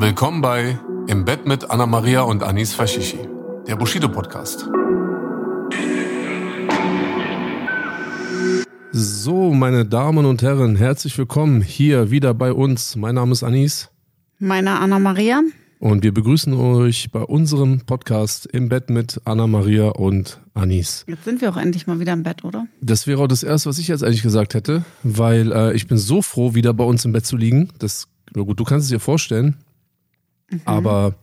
Willkommen bei Im Bett mit Anna Maria und Anis Fashishi, der Bushido Podcast. So, meine Damen und Herren, herzlich willkommen hier wieder bei uns. Mein Name ist Anis. Meine Anna Maria. Und wir begrüßen euch bei unserem Podcast im Bett mit Anna Maria und Anis. Jetzt sind wir auch endlich mal wieder im Bett, oder? Das wäre auch das Erste, was ich jetzt eigentlich gesagt hätte, weil äh, ich bin so froh, wieder bei uns im Bett zu liegen. Das, na gut, du kannst es dir vorstellen. Mhm. Aber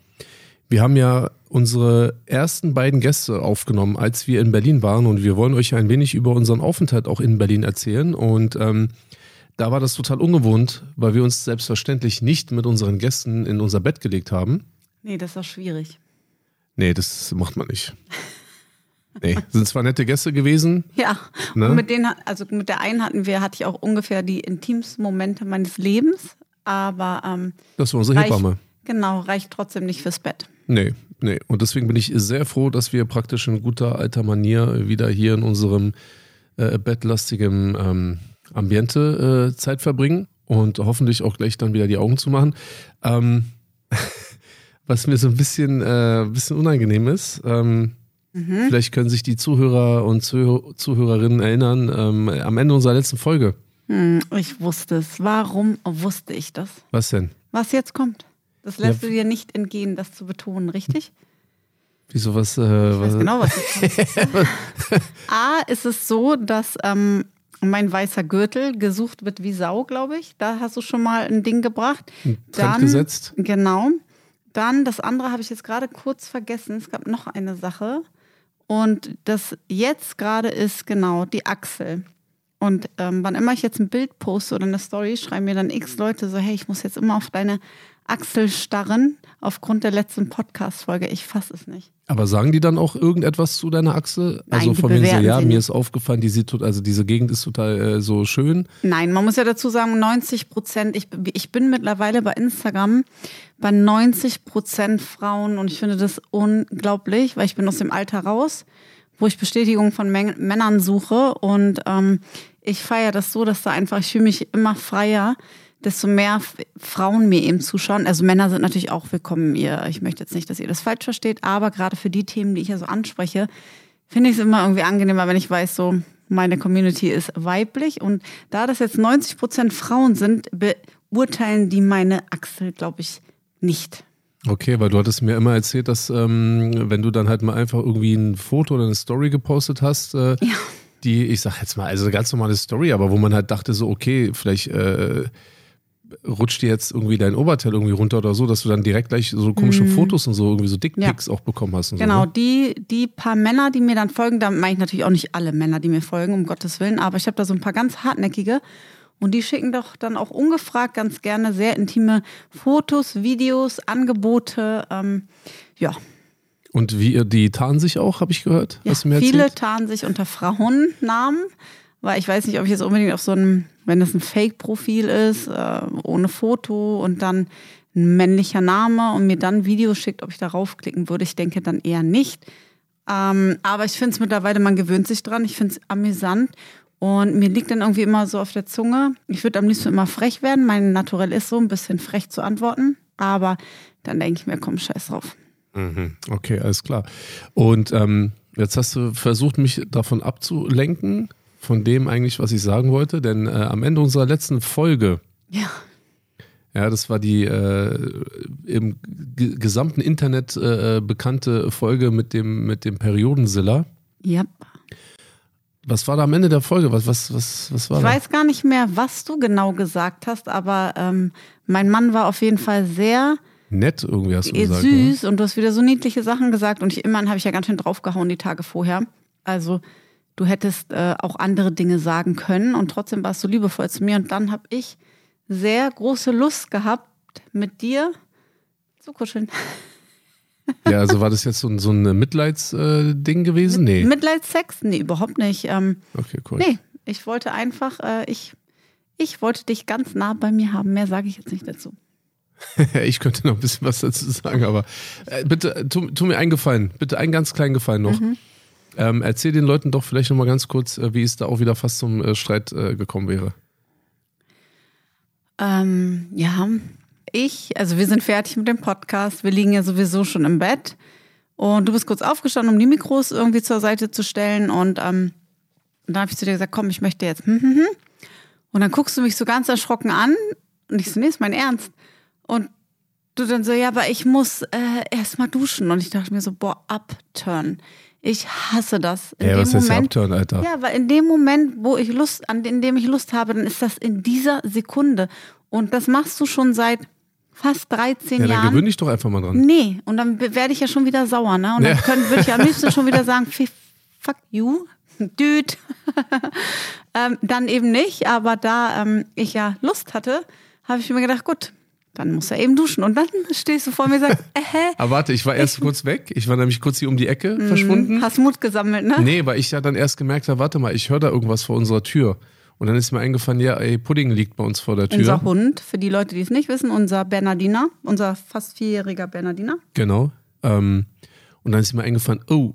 wir haben ja unsere ersten beiden Gäste aufgenommen, als wir in Berlin waren. Und wir wollen euch ein wenig über unseren Aufenthalt auch in Berlin erzählen. Und ähm, da war das total ungewohnt, weil wir uns selbstverständlich nicht mit unseren Gästen in unser Bett gelegt haben. Nee, das auch schwierig. Nee, das macht man nicht. Nee, sind zwar nette Gäste gewesen. Ja, ne? und mit denen, also mit der einen hatten wir, hatte ich auch ungefähr die intimsten Momente meines Lebens, aber ähm, Das war unsere Hebamme. Genau, reicht trotzdem nicht fürs Bett. Nee, nee. Und deswegen bin ich sehr froh, dass wir praktisch in guter alter Manier wieder hier in unserem äh, bettlastigen ähm, Ambiente äh, Zeit verbringen und hoffentlich auch gleich dann wieder die Augen zu machen. Ähm, was mir so ein bisschen, äh, bisschen unangenehm ist, ähm, mhm. vielleicht können sich die Zuhörer und Zuh Zuhörerinnen erinnern, ähm, am Ende unserer letzten Folge. Hm, ich wusste es. Warum wusste ich das? Was denn? Was jetzt kommt. Das lässt ja. du dir nicht entgehen, das zu betonen, richtig? Wieso was? Äh, ich weiß genau, was A, ist es so, dass ähm, mein weißer Gürtel gesucht wird wie Sau, glaube ich. Da hast du schon mal ein Ding gebracht. Ein Dann, gesetzt. Genau. Dann das andere habe ich jetzt gerade kurz vergessen. Es gab noch eine Sache. Und das jetzt gerade ist genau die Achsel. Und ähm, wann immer ich jetzt ein Bild poste oder eine Story, schreiben mir dann x Leute so, hey, ich muss jetzt immer auf deine Achselstarren aufgrund der letzten Podcast-Folge. Ich fasse es nicht. Aber sagen die dann auch irgendetwas zu deiner Achse? Nein, also von wegen so, ja, mir ist aufgefallen, die sieht, also diese Gegend ist total äh, so schön. Nein, man muss ja dazu sagen, 90 Prozent, ich, ich bin mittlerweile bei Instagram bei 90 Prozent Frauen und ich finde das unglaublich, weil ich bin aus dem Alter raus, wo ich Bestätigung von Männern suche und ähm, ich feiere das so, dass da einfach, ich fühle mich immer freier desto mehr Frauen mir eben zuschauen. Also Männer sind natürlich auch willkommen. Ihr, ich möchte jetzt nicht, dass ihr das falsch versteht, aber gerade für die Themen, die ich ja so anspreche, finde ich es immer irgendwie angenehmer, wenn ich weiß, so meine Community ist weiblich und da das jetzt 90 Prozent Frauen sind, beurteilen die meine Achsel, glaube ich, nicht. Okay, weil du hattest mir immer erzählt, dass ähm, wenn du dann halt mal einfach irgendwie ein Foto oder eine Story gepostet hast, äh, ja. die, ich sag jetzt mal, also eine ganz normale Story, aber wo man halt dachte so, okay, vielleicht äh, rutscht dir jetzt irgendwie dein Oberteil irgendwie runter oder so, dass du dann direkt gleich so komische mhm. Fotos und so irgendwie so Dickpics ja. auch bekommen hast. genau, so, ne? die, die paar Männer, die mir dann folgen, da meine ich natürlich auch nicht alle Männer, die mir folgen, um Gottes Willen, aber ich habe da so ein paar ganz hartnäckige und die schicken doch dann auch ungefragt ganz gerne sehr intime Fotos, Videos, Angebote, ähm, ja. Und wie die tarnen sich auch, habe ich gehört. Ja, viele tarnen sich unter Frauennamen weil ich weiß nicht, ob ich jetzt unbedingt auf so einem, wenn das ein Fake-Profil ist, äh, ohne Foto und dann ein männlicher Name und mir dann Videos schickt, ob ich darauf klicken würde. Ich denke dann eher nicht. Ähm, aber ich finde es mittlerweile, man gewöhnt sich dran. Ich finde es amüsant und mir liegt dann irgendwie immer so auf der Zunge. Ich würde am liebsten immer frech werden. Mein Naturell ist so, ein bisschen frech zu antworten. Aber dann denke ich mir, komm, scheiß drauf. Mhm. Okay, alles klar. Und ähm, jetzt hast du versucht, mich davon abzulenken von dem eigentlich, was ich sagen wollte, denn äh, am Ende unserer letzten Folge, ja, ja, das war die äh, im gesamten Internet äh, bekannte Folge mit dem mit dem Periodensiller. Ja. Was war da am Ende der Folge? Was, was, was, was war ich da? weiß gar nicht mehr, was du genau gesagt hast, aber ähm, mein Mann war auf jeden Fall sehr nett irgendwie hast du gesagt. Süß oder? und du hast wieder so niedliche Sachen gesagt und ich immerhin habe ich ja ganz schön draufgehauen die Tage vorher. Also du hättest äh, auch andere Dinge sagen können und trotzdem warst du liebevoll zu mir. Und dann habe ich sehr große Lust gehabt, mit dir zu kuscheln. Ja, also war das jetzt so, ein- so ein Mitleidsding gewesen? Nee. Mitleidssex? Nee, überhaupt nicht. Ähm, Okay, cool. nee, ich wollte einfach, äh, ich, ich wollte dich ganz nah bei mir haben. Mehr sage ich jetzt nicht dazu. Ich könnte noch ein bisschen was dazu sagen, aber äh, bitte, tu, tu mir einen Gefallen, bitte einen ganz kleinen Gefallen noch. Mhm. Ähm, erzähl den Leuten doch vielleicht noch mal ganz kurz, äh, wie es da auch wieder fast zum äh, Streit äh, gekommen wäre. Ähm, ja, ich, also wir sind fertig mit dem Podcast. Wir liegen ja sowieso schon im Bett. Und du bist kurz aufgestanden, um die Mikros irgendwie zur Seite zu stellen. Und ähm, dann habe ich zu dir gesagt, komm, ich möchte jetzt. Hm, hm, hm. Und dann guckst du mich so ganz erschrocken an. Und ich so, nee, ist mein Ernst. Und du dann so, ja, aber ich muss äh, erst mal duschen. Und ich dachte mir so, boah, upturn. Ich hasse das. In dem was Moment, Upturn, Alter? ja, weil in dem Moment, wo ich Lust, an in dem ich Lust habe, dann ist das in dieser Sekunde. Und das machst du schon seit fast 13 Ja, dann Jahren. gewöhn dich doch einfach mal dran. Nee, und dann werde ich ja schon wieder sauer, ne? Und dann Ja. können, würde ich am liebsten schon wieder sagen, "F- fuck you, dude. ähm, dann eben nicht, aber da ähm, ich ja Lust hatte, habe ich mir gedacht, gut, dann muss er eben duschen. Und dann stehst du vor mir und sagst, äh, hä? Aber warte, ich war erst kurz weg. Ich war nämlich kurz hier um die Ecke verschwunden. Hast Mut gesammelt, ne? Nee, weil ich ja dann erst gemerkt habe, warte mal, ich höre da irgendwas vor unserer Tür. Und dann ist mir eingefallen, ja, ey, Pudding liegt bei uns vor der Tür. Unser Hund, für die Leute, die es nicht wissen, unser Bernardiner, unser fast vierjähriger Bernardiner. Genau. Ähm, und dann ist mir eingefallen, oh,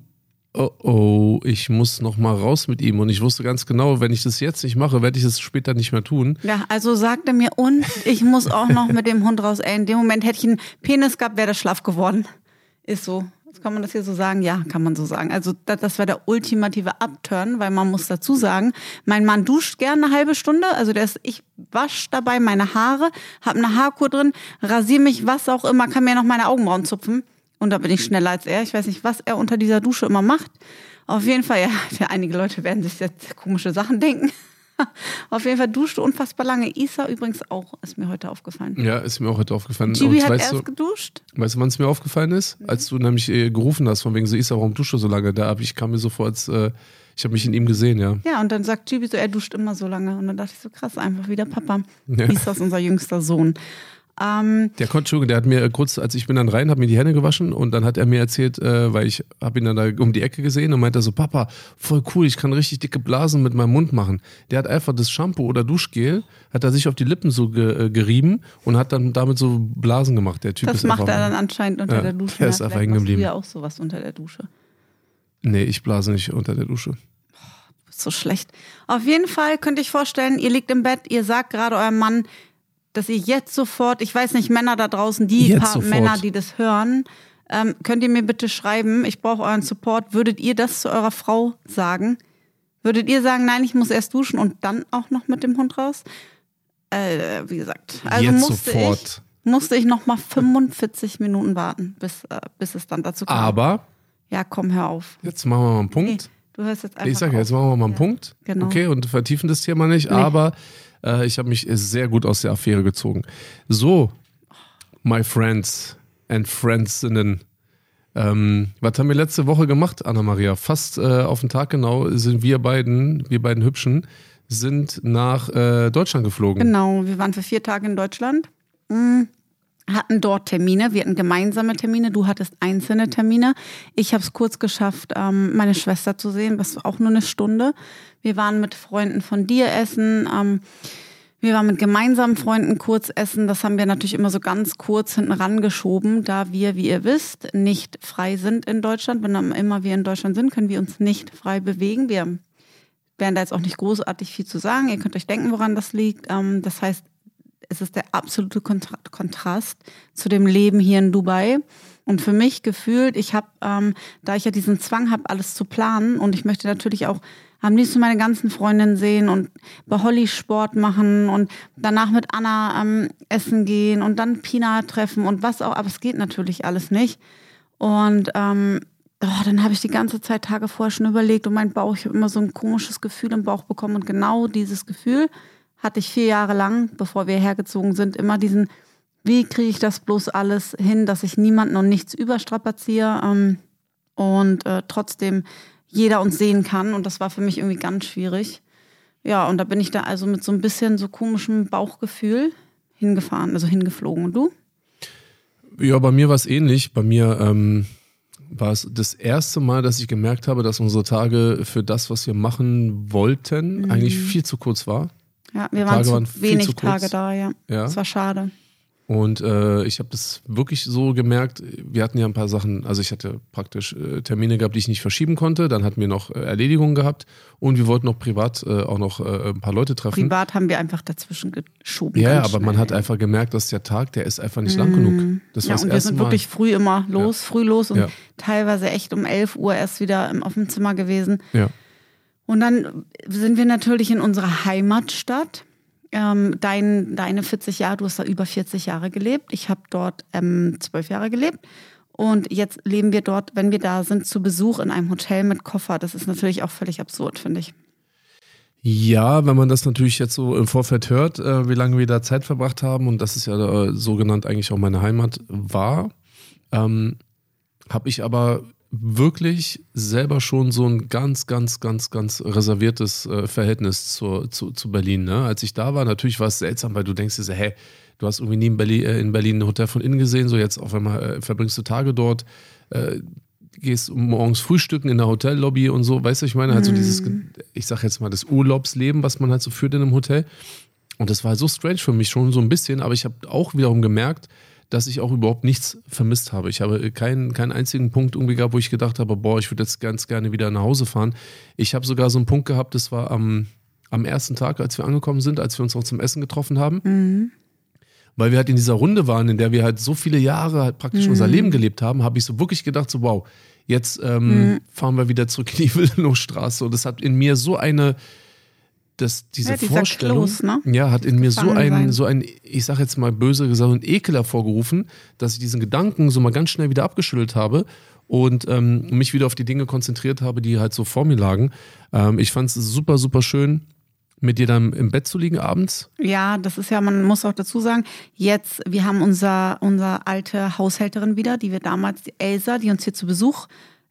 oh, oh, ich muss noch mal raus mit ihm. Und ich wusste ganz genau, wenn ich das jetzt nicht mache, werde ich es später nicht mehr tun. Ja, also sagte mir, und ich muss auch noch mit dem Hund raus. Ey, in dem Moment hätte ich einen Penis gehabt, wäre der schlaff geworden. Ist so. Kann man das hier so sagen? Ja, kann man so sagen. Also das, das war der ultimative Upturn, weil man muss dazu sagen, mein Mann duscht gerne eine halbe Stunde. Also der ist, ich wasch dabei meine Haare, habe eine Haarkur drin, rasiere mich, was auch immer, kann mir noch meine Augenbrauen zupfen. Und da bin ich schneller als er. Ich weiß nicht, was er unter dieser Dusche immer macht. Auf jeden Fall, ja einige Leute werden sich jetzt komische Sachen denken. Auf jeden Fall duscht du unfassbar lange. Isa übrigens auch, ist mir heute aufgefallen. Ja, ist mir auch heute aufgefallen. Gibi hat weißt, erst du, geduscht. weißt du, wann es mir aufgefallen ist? Als du nämlich äh, gerufen hast, von wegen so, Isa, warum duschst du so lange? Da hab ich kam mir so vor, als äh, ich habe mich in ihm gesehen, ja. Ja, und dann sagt Gibi so, er duscht immer so lange. Und dann dachte ich so, krass, einfach wieder Papa. Ja. Isa ist unser jüngster Sohn. Ähm, Der konnte, Entschuldigung, der hat mir kurz, als ich bin dann rein, habe mir die Hände gewaschen und dann hat er mir erzählt, äh, weil ich habe ihn dann da um die Ecke gesehen und meinte so, Papa, voll cool, ich kann richtig dicke Blasen mit meinem Mund machen. Der hat einfach das Shampoo oder Duschgel, hat er sich auf die Lippen so ge, äh, gerieben und hat dann damit so Blasen gemacht. Der Typ das ist macht einfach, er dann anscheinend unter Ja, der Dusche. der ist Ja, einfach hängen geblieben. Ja auch sowas unter der Dusche. Nee, ich blase nicht unter der Dusche. Ist so schlecht. Auf jeden Fall könnte ich vorstellen, ihr liegt im Bett, ihr sagt gerade eurem Mann, dass ihr jetzt sofort, ich weiß nicht, Männer da draußen, die Jetzt paar sofort. Männer, die das hören, ähm, könnt ihr mir bitte schreiben, ich brauche euren Support. Würdet ihr das zu eurer Frau sagen? Würdet ihr sagen, nein, ich muss erst duschen und dann auch noch mit dem Hund raus? Äh, wie gesagt, also Jetzt musste sofort. ich musste ich noch mal 45 Minuten warten, bis, äh, bis es dann dazu kam. Aber Ja, komm, hör auf. jetzt machen wir mal einen Punkt. Du hörst jetzt einfach Ich sage, jetzt machen wir mal einen Punkt. genau. Okay, und vertiefen das Thema nicht, aber äh, ich habe mich sehr gut aus der Affäre gezogen. So, my friends and friendsinnen. Ähm, was haben wir letzte Woche gemacht, Anna-Maria? Fast äh, auf den Tag genau sind wir beiden, wir beiden Hübschen, sind nach äh, Deutschland geflogen. Genau, wir waren für vier Tage in Deutschland, mm, hatten dort Termine, wir hatten gemeinsame Termine, du hattest einzelne Termine. Ich habe es kurz geschafft, ähm, meine Schwester zu sehen, was auch nur eine Stunde. Wir waren mit Freunden von dir essen. Ähm, wir waren mit gemeinsamen Freunden kurz essen. Das haben wir natürlich immer so ganz kurz hinten rangeschoben, da wir, wie ihr wisst, nicht frei sind in Deutschland. Wenn dann immer wir in Deutschland sind, können wir uns nicht frei bewegen. Wir werden da jetzt auch nicht großartig viel zu sagen. Ihr könnt euch denken, woran das liegt. Ähm, das heißt, es ist der absolute Kontra Kontrast zu dem Leben hier in Dubai. Und für mich gefühlt, ich habe, ähm, da ich ja diesen Zwang habe, alles zu planen und ich möchte natürlich auch am liebsten meine ganzen Freundinnen sehen und bei Holly Sport machen und danach mit Anna ähm, essen gehen und dann Pina treffen und was auch, aber es geht natürlich alles nicht. Und ähm, oh, dann habe ich die ganze Zeit Tage vorher schon überlegt und mein Bauch, ich habe immer so ein komisches Gefühl im Bauch bekommen und genau dieses Gefühl hatte ich vier Jahre lang, bevor wir hergezogen sind, immer diesen, wie kriege ich das bloß alles hin, dass ich niemanden und nichts überstrapaziere ähm, und äh, trotzdem jeder uns sehen kann. Und das war für mich irgendwie ganz schwierig. Ja, und da bin ich da also mit so ein bisschen so komischem Bauchgefühl hingefahren, also hingeflogen. Und du? Ja, bei mir war es ähnlich. Bei mir ähm, war es das erste Mal, dass ich gemerkt habe, dass unsere Tage für das, was wir machen wollten, mhm. eigentlich viel zu kurz war. Ja, wir waren, zu waren wenig zu Tage da, ja. ja. Das war schade. Und äh, ich habe das wirklich so gemerkt. Wir hatten ja ein paar Sachen, also ich hatte praktisch äh, Termine gehabt, die ich nicht verschieben konnte. Dann hatten wir noch äh, Erledigungen gehabt und wir wollten noch privat äh, auch noch äh, ein paar Leute treffen. Privat haben wir einfach dazwischen geschoben. Ja, aber schnell. man hat einfach gemerkt, dass der Tag, der ist einfach nicht mm. lang genug. Mhm. Das ja, und wir sind Mal. wirklich früh immer los, ja. früh los und ja. teilweise echt um 11 Uhr erst wieder im, auf dem Zimmer gewesen. Ja. Und dann sind wir natürlich in unserer Heimatstadt ähm, dein, deine 40 Jahre, du hast da über 40 Jahre gelebt. Ich habe dort ähm, zwölf Jahre gelebt. Und jetzt leben wir dort, wenn wir da sind, zu Besuch in einem Hotel mit Koffer. Das ist natürlich auch völlig absurd, finde ich. Ja, wenn man das natürlich jetzt so im Vorfeld hört, äh, wie lange wir da Zeit verbracht haben und das ist ja äh, so genannt eigentlich auch meine Heimat war, ähm, habe ich aber wirklich selber schon so ein ganz, ganz, ganz, ganz reserviertes äh, Verhältnis zu, zu, zu Berlin. Ne? Als ich da war, natürlich war es seltsam, weil du denkst dir so, hä, du hast irgendwie nie in Berlin, äh, in Berlin ein Hotel von innen gesehen, so jetzt auf einmal äh, verbringst du Tage dort, äh, gehst morgens frühstücken in der Hotellobby und so, weißt du, ich meine, halt so dieses, mhm. ich sag jetzt mal, das Urlaubsleben, was man halt so führt in einem Hotel. Und das war so strange für mich schon so ein bisschen, aber ich habe auch wiederum gemerkt, dass ich auch überhaupt nichts vermisst habe. Ich habe keinen, keinen einzigen Punkt irgendwie gehabt, wo ich gedacht habe, boah, ich würde jetzt ganz gerne wieder nach Hause fahren. Ich habe sogar so einen Punkt gehabt, das war am, am ersten Tag, als wir angekommen sind, als wir uns auch zum Essen getroffen haben. Mhm. Weil wir halt in dieser Runde waren, in der wir halt so viele Jahre halt praktisch mhm. unser Leben gelebt haben, habe ich so wirklich gedacht, so wow, jetzt ähm, mhm. fahren wir wieder zurück in die Wildenowstraße. Und das hat in mir so eine dass diese ja, Vorstellung Kloß, ne? ja, hat in mir so ein, so ein, ich sag jetzt mal böse gesagt, ein Ekel hervorgerufen, dass ich diesen Gedanken so mal ganz schnell wieder abgeschüttelt habe und ähm, mich wieder auf die Dinge konzentriert habe, die halt so vor mir lagen. Ähm, ich fand es super, super schön, mit dir dann im Bett zu liegen abends? Ja, das ist ja, man muss auch dazu sagen, jetzt, wir haben unser, unser alte Haushälterin wieder, die wir damals, die Elsa, die uns hier zu Besuch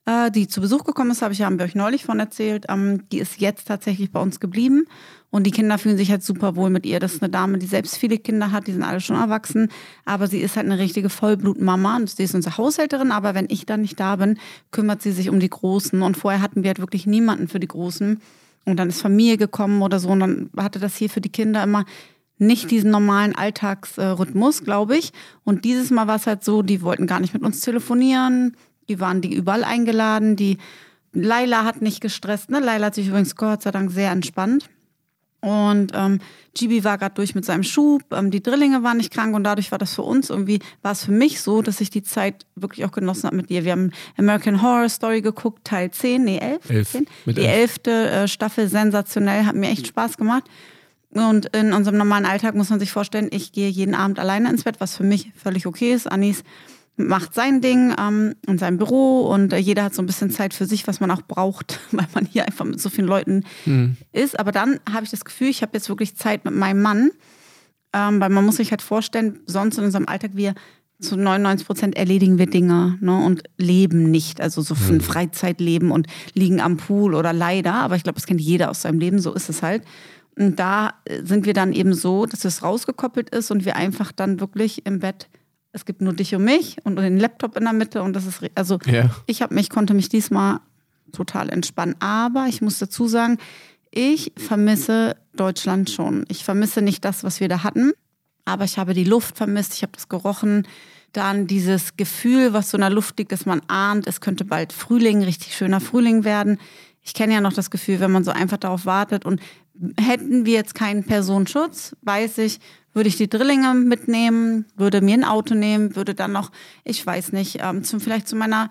äh, die zu Besuch gekommen ist, habe ich ja euch neulich von erzählt. Ähm, die ist jetzt tatsächlich bei uns geblieben. Und die Kinder fühlen sich halt super wohl mit ihr. Das ist eine Dame, die selbst viele Kinder hat, die sind alle schon erwachsen. Aber sie ist halt eine richtige Vollblutmama. Und sie ist unsere Haushälterin. Aber wenn ich dann nicht da bin, kümmert sie sich um die Großen. Und vorher hatten wir halt wirklich niemanden für die Großen. Und dann ist Familie gekommen oder so. Und dann hatte das hier für die Kinder immer nicht diesen normalen Alltagsrhythmus, glaube ich. Und dieses Mal war es halt so, die wollten gar nicht mit uns telefonieren. Die waren die überall eingeladen. Die Laila hat nicht gestresst. Ne? Laila hat sich übrigens Gott sei Dank sehr entspannt. Und ähm, Gibi war gerade durch mit seinem Schub, ähm, die Drillinge waren nicht krank und dadurch war das für uns irgendwie, war es für mich so, dass ich die Zeit wirklich auch genossen habe mit ihr. Wir haben American Horror Story geguckt, Teil 10, nee, 11. 11 10. die elfte äh, Staffel, sensationell, hat mir echt Spaß gemacht. Und in unserem normalen Alltag muss man sich vorstellen, ich gehe jeden Abend alleine ins Bett, was für mich völlig okay ist. Anis macht sein Ding ähm, in seinem Büro und äh, jeder hat so ein bisschen Zeit für sich, was man auch braucht, weil man hier einfach mit so vielen Leuten mhm. ist. Aber dann habe ich das Gefühl, ich habe jetzt wirklich Zeit mit meinem Mann, ähm, weil man muss sich halt vorstellen, sonst in unserem Alltag wir zu 99 Prozent erledigen wir Dinge ne, und leben nicht. Also so ein mhm. Freizeitleben und liegen am Pool oder leider, aber ich glaube, das kennt jeder aus seinem Leben, so ist es halt. Und da äh, sind wir dann eben so, dass es rausgekoppelt ist und wir einfach dann wirklich im Bett es gibt nur dich und mich und den Laptop in der Mitte und das ist, also ja. ich habe mich, konnte mich diesmal total entspannen. Aber ich muss dazu sagen, ich vermisse Deutschland schon. Ich vermisse nicht das, was wir da hatten, aber ich habe die Luft vermisst, ich habe das gerochen. Dann dieses Gefühl, was so in der Luft liegt, dass man ahnt, es könnte bald Frühling, richtig schöner Frühling werden. Ich kenne ja noch das Gefühl, wenn man so einfach darauf wartet und hätten wir jetzt keinen Personenschutz, weiß ich, würde ich die Drillinge mitnehmen, würde mir ein Auto nehmen, würde dann noch, ich weiß nicht, ähm, zum, vielleicht zu meiner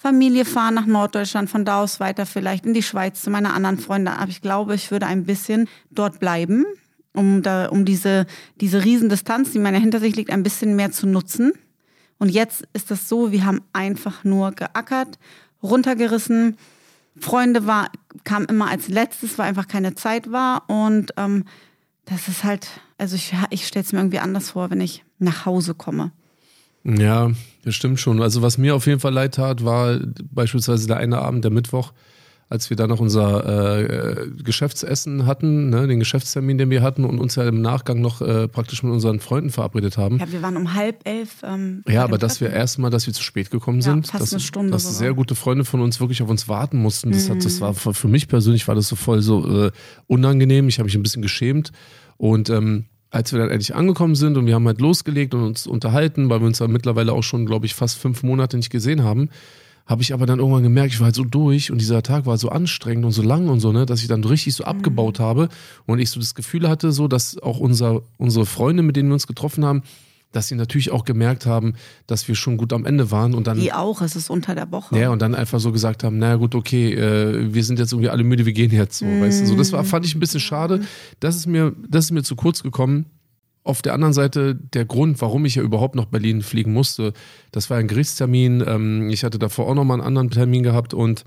Familie fahren nach Norddeutschland, von da aus weiter vielleicht in die Schweiz zu meiner anderen Freundin. Aber ich glaube, ich würde ein bisschen dort bleiben, um, da, um diese, diese Riesendistanz, die mir hinter sich liegt, ein bisschen mehr zu nutzen. Und jetzt ist das so, wir haben einfach nur geackert, runtergerissen. Freunde war, kam immer als letztes, weil einfach keine Zeit war. Und ähm, das ist halt, also ich, ich stelle es mir irgendwie anders vor, wenn ich nach Hause komme. Ja, das stimmt schon. Also was mir auf jeden Fall leid tat, war beispielsweise der eine Abend, der Mittwoch, als wir dann noch unser äh, Geschäftsessen hatten, ne, den Geschäftstermin, den wir hatten und uns ja im Nachgang noch äh, praktisch mit unseren Freunden verabredet haben. Ja, wir waren um halb elf. Ähm, ja, aber dass wir erstmal, dass wir zu spät gekommen sind, ja, fast dass, eine Stunde dass sogar. sehr gute Freunde von uns wirklich auf uns warten mussten. Das, hat, das war für mich persönlich war das so voll so äh, unangenehm. Ich habe mich ein bisschen geschämt und ähm, als wir dann endlich angekommen sind und wir haben halt losgelegt und uns unterhalten, weil wir uns ja mittlerweile auch schon, glaube ich, fast fünf Monate nicht gesehen haben, habe ich aber dann irgendwann gemerkt, ich war halt so durch und dieser Tag war so anstrengend und so lang und so, ne, dass ich dann richtig so abgebaut habe und ich so das Gefühl hatte, so, dass auch unser, unsere Freunde, mit denen wir uns getroffen haben, dass sie natürlich auch gemerkt haben, dass wir schon gut am Ende waren und dann. Die auch, es ist unter der Woche. Ja, und dann einfach so gesagt haben, naja gut, okay, äh, wir sind jetzt irgendwie alle müde, wir gehen jetzt so, weißt du. So, das war, fand ich ein bisschen schade. Das ist mir, das ist mir zu kurz gekommen. Auf der anderen Seite der Grund, warum ich ja überhaupt nach Berlin fliegen musste, das war ein Gerichtstermin. Ähm, ich hatte davor auch nochmal einen anderen Termin gehabt und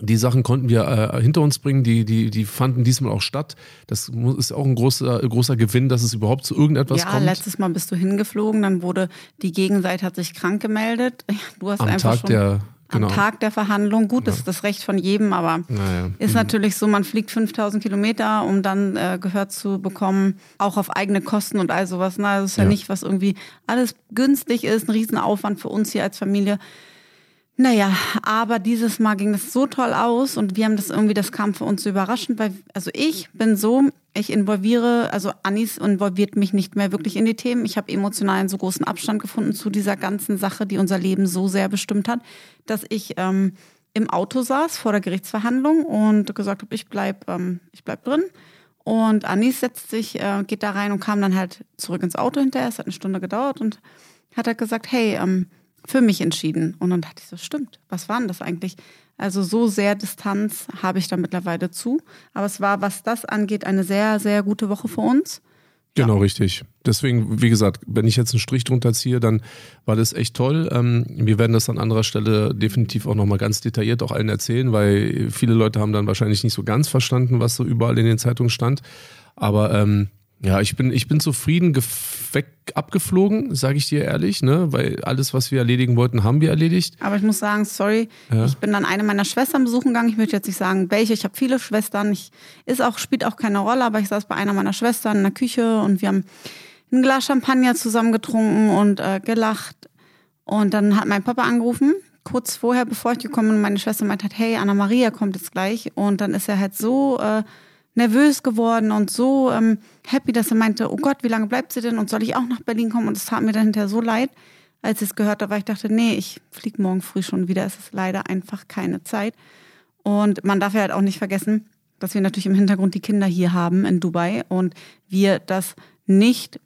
die Sachen konnten wir äh, hinter uns bringen, die, die, die fanden diesmal auch statt. Das ist auch ein großer, großer Gewinn, dass es überhaupt zu irgendetwas ja, kommt. letztes Mal bist du hingeflogen, dann wurde die Gegenseite hat sich krank gemeldet. Du hast Am einfach Tag schon der, genau. am Tag der Verhandlung. Gut, das ist das Recht von jedem, aber Naja. ist natürlich so, man fliegt 5000 Kilometer, um dann äh, gehört zu bekommen, auch auf eigene Kosten und all sowas. Na, das ist ja, Ja. nicht, was irgendwie alles günstig ist, ein Riesenaufwand für uns hier als Familie. Naja, aber dieses Mal ging das so toll aus und wir haben das irgendwie, das kam für uns so überraschend, weil, also ich bin so, ich involviere, also Anis involviert mich nicht mehr wirklich in die Themen. Ich habe emotional einen so großen Abstand gefunden zu dieser ganzen Sache, die unser Leben so sehr bestimmt hat, dass ich ähm, im Auto saß vor der Gerichtsverhandlung und gesagt habe, ich bleib, ähm, ich bleib drin. Und Anis setzt sich, äh, geht da rein und kam dann halt zurück ins Auto hinterher. Es hat eine Stunde gedauert und hat er gesagt, hey, ähm, für mich entschieden. Und dann dachte ich so, stimmt, was war denn das eigentlich? Also so sehr Distanz habe ich da mittlerweile zu. Aber es war, was das angeht, eine sehr, sehr gute Woche für uns. Genau, richtig. Deswegen, wie gesagt, wenn ich jetzt einen Strich drunter ziehe, dann war das echt toll. Ähm, wir werden das an anderer Stelle definitiv auch nochmal ganz detailliert auch allen erzählen, weil viele Leute haben dann wahrscheinlich nicht so ganz verstanden, was so überall in den Zeitungen stand. Aber ähm, ja, ich bin, ich bin zufrieden weg abgeflogen, sage ich dir ehrlich, ne? Weil alles, was wir erledigen wollten, haben wir erledigt. Aber ich muss sagen, sorry, Ja. ich bin dann eine meiner Schwestern besuchen gegangen. Ich möchte jetzt nicht sagen, welche. Ich habe viele Schwestern. Ich, ist auch, spielt auch keine Rolle, aber ich saß bei einer meiner Schwestern in der Küche und wir haben ein Glas Champagner zusammen getrunken und äh, gelacht. Und dann hat mein Papa angerufen, kurz vorher, bevor ich gekommen bin, meine Schwester meint hat, hey, Anna Maria kommt jetzt gleich. Und dann ist er halt so äh, nervös geworden und so ähm, happy, dass er meinte, oh Gott, wie lange bleibt sie denn und soll ich auch nach Berlin kommen? Und es tat mir dann hinterher so leid, als ich es gehört habe, weil ich dachte, nee, ich fliege morgen früh schon wieder. Es ist leider einfach keine Zeit. Und man darf ja halt auch nicht vergessen, dass wir natürlich im Hintergrund die Kinder hier haben in Dubai und wir das nicht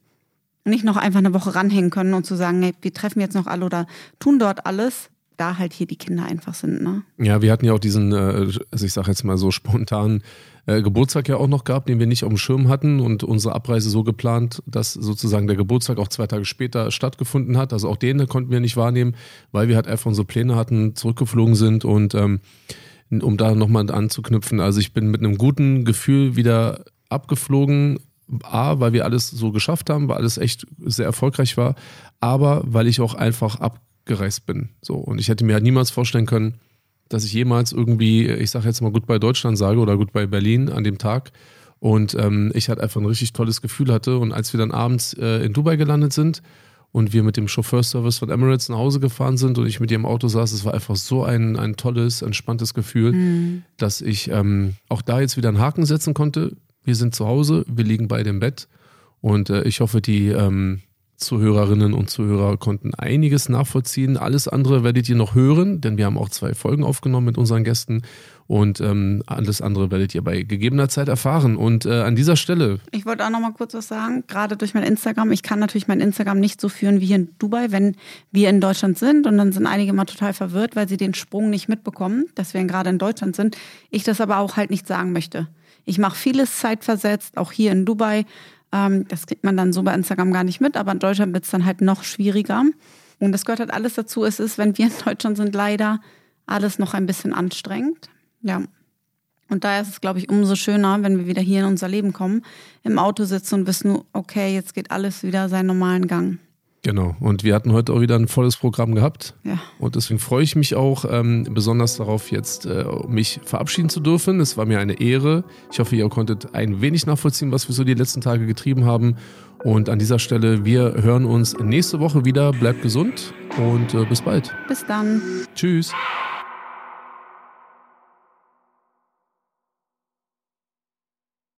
nicht noch einfach eine Woche ranhängen können und zu sagen, hey, wir treffen jetzt noch alle oder tun dort alles, da halt hier die Kinder einfach sind, ne? Ja, wir hatten ja auch diesen, äh, also ich sage jetzt mal so spontan äh, Geburtstag ja auch noch gehabt, den wir nicht auf dem Schirm hatten und unsere Abreise so geplant, dass sozusagen der Geburtstag auch zwei Tage später stattgefunden hat. Also auch den konnten wir nicht wahrnehmen, weil wir halt einfach unsere Pläne hatten, zurückgeflogen sind und ähm, um da nochmal anzuknüpfen, also ich bin mit einem guten Gefühl wieder abgeflogen. A, weil wir alles so geschafft haben, weil alles echt sehr erfolgreich war, aber weil ich auch einfach abgereist bin. So und ich hätte mir halt niemals vorstellen können, dass ich jemals irgendwie, ich sage jetzt mal gut bei Deutschland sage oder gut bei Berlin an dem Tag. Und ähm, ich halt einfach ein richtig tolles Gefühl hatte. Und als wir dann abends äh, in Dubai gelandet sind und wir mit dem Chauffeurservice von Emirates nach Hause gefahren sind und ich mit ihr im Auto saß, es war einfach so ein, ein tolles, entspanntes Gefühl, dass ich ähm, auch da jetzt wieder einen Haken setzen konnte. Wir sind zu Hause, wir liegen beide im Bett und äh, ich hoffe, die ähm, Zuhörerinnen und Zuhörer konnten einiges nachvollziehen. Alles andere werdet ihr noch hören, denn wir haben auch zwei Folgen aufgenommen mit unseren Gästen und ähm, alles andere werdet ihr bei gegebener Zeit erfahren. Und äh, an dieser Stelle, Ich wollte auch noch mal kurz was sagen, gerade durch mein Instagram. Ich kann natürlich mein Instagram nicht so führen wie hier in Dubai, wenn wir in Deutschland sind. Und dann sind einige mal total verwirrt, weil sie den Sprung nicht mitbekommen, dass wir gerade in Deutschland sind. Ich das aber auch halt nicht sagen möchte. Ich mache vieles zeitversetzt, auch hier in Dubai. Ähm, das kriegt man dann so bei Instagram gar nicht mit, aber in Deutschland wird es dann halt noch schwieriger. Und das gehört halt alles dazu. Es ist, wenn wir in Deutschland sind, leider alles noch ein bisschen anstrengend. Ja. Und daher ist es, glaube ich, umso schöner, wenn wir wieder hier in unser Leben kommen, im Auto sitzen und wissen, okay, jetzt geht alles wieder seinen normalen Gang. Genau. Und wir hatten heute auch wieder ein volles Programm gehabt. Ja. Und deswegen freue ich mich auch ähm, besonders darauf, jetzt äh, mich verabschieden zu dürfen. Es war mir eine Ehre. Ich hoffe, ihr konntet ein wenig nachvollziehen, was wir so die letzten Tage getrieben haben. Und an dieser Stelle, wir hören uns nächste Woche wieder. Bleibt gesund und äh, bis bald. Bis dann. Tschüss.